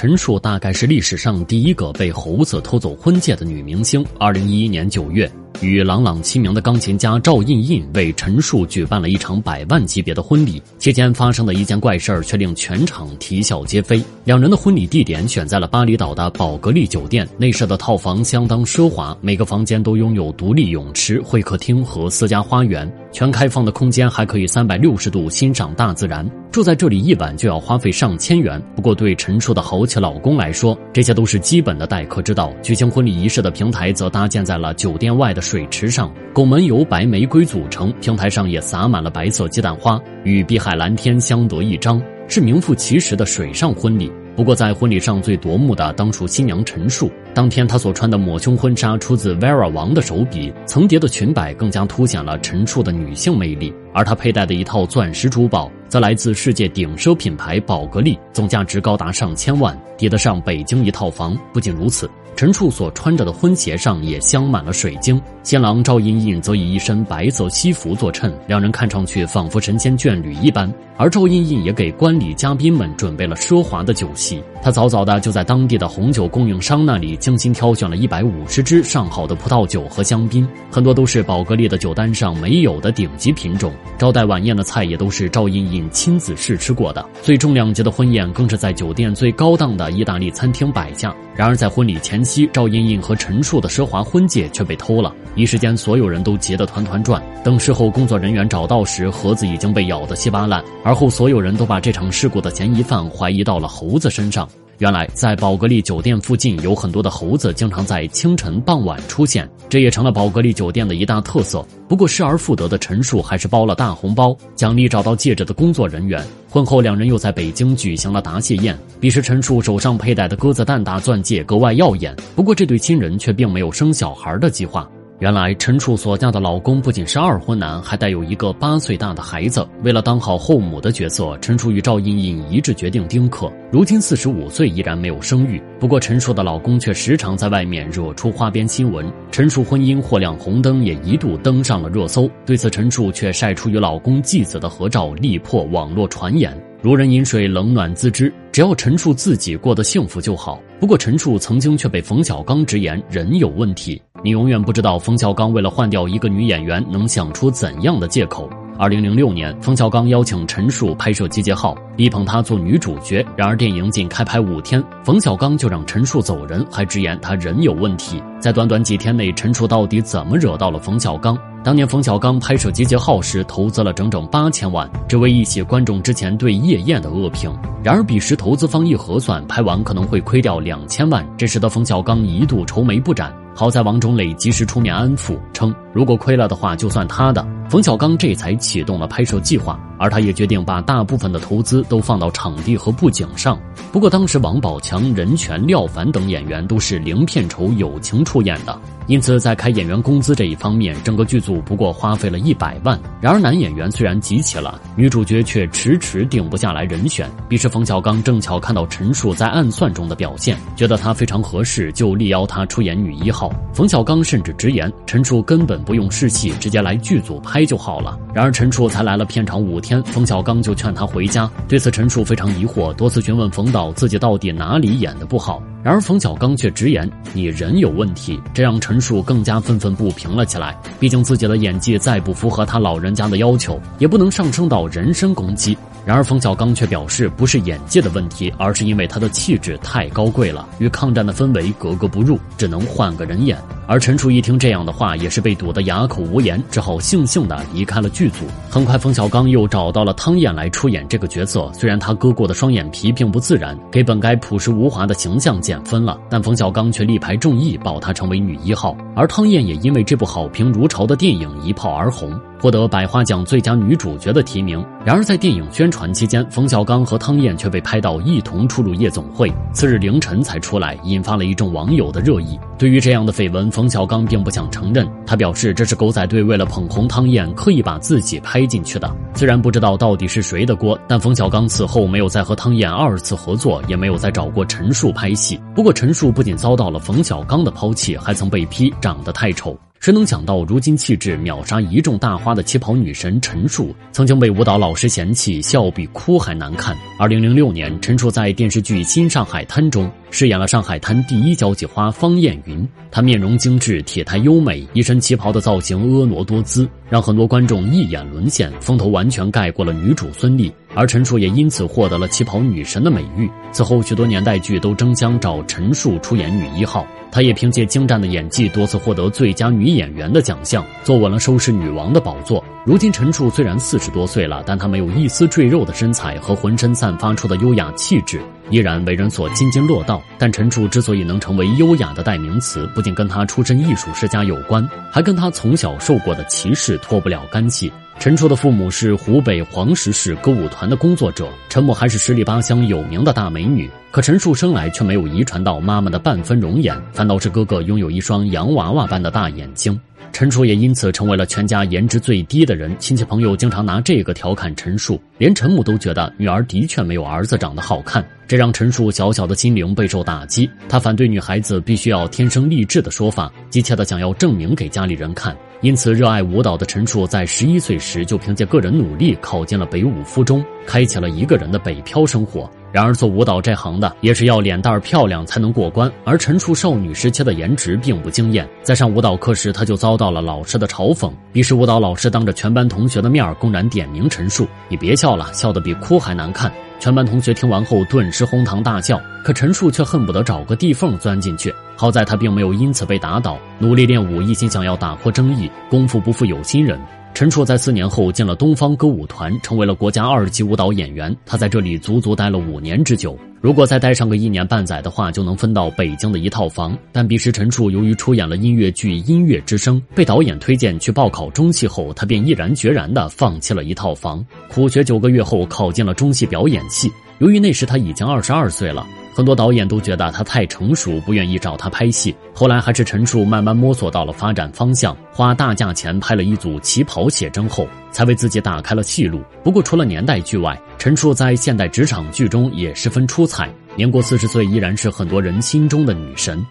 陈数大概是历史上第一个被猴子偷走婚戒的女明星。二零一一年九月，与朗朗齐名的钢琴家赵胤胤为陈数举办了一场百万级别的婚礼。期间发生的一件怪事儿，却令全场啼笑皆非。两人的婚礼地点选在了巴厘岛的宝格丽酒店，内设的套房相当奢华，每个房间都拥有独立泳池、会客厅和私家花园。全开放的空间还可以三百六十度欣赏大自然。住在这里一晚就要花费上千元。不过对陈数的豪气老公来说，这些都是基本的待客之道。举行婚礼仪式的平台则搭建在了酒店外的水池上，拱门由白玫瑰组成，平台上也撒满了白色鸡蛋花，与碧海蓝天相得益彰，是名副其实的水上婚礼。不过，在婚礼上最夺目的当属新娘陈数。当天她所穿的抹胸婚纱出自 Vera 王的手笔，层叠的裙摆更加凸显了陈数的女性魅力。而她佩戴的一套钻石珠宝，则来自世界顶奢品牌宝格丽，总价值高达上千万，抵得上北京一套房。不仅如此。陈处所穿着的婚鞋上也镶满了水晶，新郎赵胤胤则以一身白色西服作衬，两人看上去仿佛神仙眷侣一般。而赵胤胤也给观礼嘉宾们准备了奢华的酒席，他早早的就在当地的红酒供应商那里精心挑选了一百五十支上好的葡萄酒和香槟，很多都是宝格丽的酒单上没有的顶级品种。招待晚宴的菜也都是赵胤亲自试吃过的，最重量级的婚宴更是在酒店最高档的意大利餐厅摆下。然而在婚礼前。夕赵胤胤和陈数的奢华婚戒却被偷了，一时间所有人都急得团团转。等事后工作人员找到时，盒子已经被咬得稀巴烂。而后所有人都把这场事故的嫌疑犯怀疑到了猴子身上。原来，在宝格丽酒店附近有很多的猴子，经常在清晨、傍晚出现，这也成了宝格丽酒店的一大特色。不过，失而复得的陈数还是包了大红包，奖励找到戒指的工作人员。婚后，两人又在北京举行了答谢宴。彼时，陈数手上佩戴的鸽子蛋大钻戒格外耀眼。不过，这对新人却并没有生小孩的计划。原来陈楚所嫁的老公不仅是二婚男，还带有一个八岁大的孩子。为了当好后母的角色，陈楚与赵胤胤一致决定丁克。如今四十五岁，依然没有生育。不过陈楚的老公却时常在外面惹出花边新闻。陈楚婚姻或亮红灯，也一度登上了热搜。对此，陈楚却晒出与老公继子的合照，力破网络传言。如人饮水，冷暖自知。只要陈数自己过得幸福就好。不过陈数曾经却被冯小刚直言人有问题。你永远不知道冯小刚为了换掉一个女演员能想出怎样的借口。二零零六年，冯小刚邀请陈数拍摄《集结号》，力捧她做女主角。然而电影仅开拍五天，冯小刚就让陈数走人，还直言他人有问题。在短短几天内，陈数到底怎么惹到了冯小刚？当年冯小刚拍摄《集结号》时，投资了整整八千万，只为一洗观众之前对夜宴的恶评。然而彼时投资方一核算，拍完可能会亏掉两千万，这使得冯小刚一度愁眉不展。好在王中磊及时出面安抚，称如果亏了的话，就算他的。冯小刚这才启动了拍摄计划，而他也决定把大部分的投资都放到场地和布景上。不过当时王宝强、任泉、廖凡等演员都是零片酬友情出演的，因此在开演员工资这一方面，整个剧组不过花费了一百万。然而男演员虽然集齐了，女主角却迟迟定不下来人选。彼时冯小刚正巧看到陈数在暗算中的表现，觉得她非常合适，就力邀她出演女一号。冯小刚甚至直言，陈数根本不用试戏，直接来剧组拍。就好了。然而陈数才来了片场五天，冯小刚就劝他回家。对此，陈数非常疑惑，多次询问冯导自己到底哪里演的不好。然而冯小刚却直言：“你人有问题。”这让陈数更加愤愤不平了起来。毕竟自己的演技再不符合他老人家的要求，也不能上升到人身攻击。然而冯小刚却表示，不是演技的问题，而是因为他的气质太高贵了，与抗战的氛围格格不入，只能换个人演。而陈楚一听这样的话，也是被堵得哑口无言，只好悻悻地离开了剧组。很快，冯小刚又找到了汤燕来出演这个角色。虽然他割过的双眼皮并不自然，给本该朴实无华的形象减分了，但冯小刚却力排众议，保她成为女一号。而汤燕也因为这部好评如潮的电影一炮而红。获得百花奖最佳女主角的提名。然而，在电影宣传期间，冯小刚和汤燕却被拍到一同出入夜总会，次日凌晨才出来，引发了一众网友的热议。对于这样的绯闻，冯小刚并不想承认。他表示，这是狗仔队为了捧红汤燕，刻意把自己拍进去的。虽然不知道到底是谁的锅，但冯小刚此后没有再和汤燕二次合作，也没有再找过陈数拍戏。不过，陈数不仅遭到了冯小刚的抛弃，还曾被批长得太丑。谁能想到，如今气质秒杀一众大花的旗袍女神陈数，曾经被舞蹈老师嫌弃笑比哭还难看。二零零六年，陈数在电视剧《新上海滩》中饰演了上海滩第一交际花方艳云。她面容精致，体态优美，一身旗袍的造型婀娜多姿，让很多观众一眼沦陷，风头完全盖过了女主孙俪。而陈数也因此获得了旗袍女神的美誉。此后，许多年代剧都争相找陈数出演女一号，她也凭借精湛的演技多次获得最佳女演员的奖项，坐稳了收视女王的宝座。如今，陈数虽然四十多岁了，但她没有一丝赘肉的身材和浑身散发出的优雅气质，依然为人所津津乐道。但陈数之所以能成为优雅的代名词，不仅跟他出身艺术世家有关，还跟他从小受过的歧视脱不了干系。陈数的父母是湖北黄石市歌舞团的工作者，陈母还是十里八乡有名的大美女。可陈数生来却没有遗传到妈妈的半分容颜，反倒是哥哥拥有一双洋娃娃般的大眼睛。陈数也因此成为了全家颜值最低的人，亲戚朋友经常拿这个调侃陈数，连陈母都觉得女儿的确没有儿子长得好看，这让陈数小小的心灵备受打击。他反对女孩子必须要天生丽质的说法，急切的想要证明给家里人看。因此，热爱舞蹈的陈数在十一岁时就凭借个人努力考进了北舞附中，开启了一个人的北漂生活。然而，做舞蹈这行的也是要脸蛋漂亮才能过关，而陈数少女时期的颜值并不惊艳。在上舞蹈课时，她就遭到了老师的嘲讽。于是，舞蹈老师当着全班同学的面公然点名陈数：“你别笑了，笑得比哭还难看。”全班同学听完后顿时哄堂大笑，可陈数却恨不得找个地缝钻进去。好在他并没有因此被打倒，努力练舞，一心想要打破争议。功夫不负有心人，陈数在四年后进了东方歌舞团，成为了国家二级舞蹈演员。他在这里足足待了五年之久。如果再待上个一年半载的话，就能分到北京的一套房。但彼时陈数由于出演了音乐剧《音乐之声》，被导演推荐去报考中戏后，他便毅然决然地放弃了一套房。苦学九个月后，考进了中戏表演系。由于那时他已经二十二岁了。很多导演都觉得他太成熟，不愿意找他拍戏。后来还是陈数慢慢摸索到了发展方向，花大价钱拍了一组旗袍写真后，才为自己打开了戏路。不过除了年代剧外，陈数在现代职场剧中也十分出彩。年过四十岁，依然是很多人心中的女神。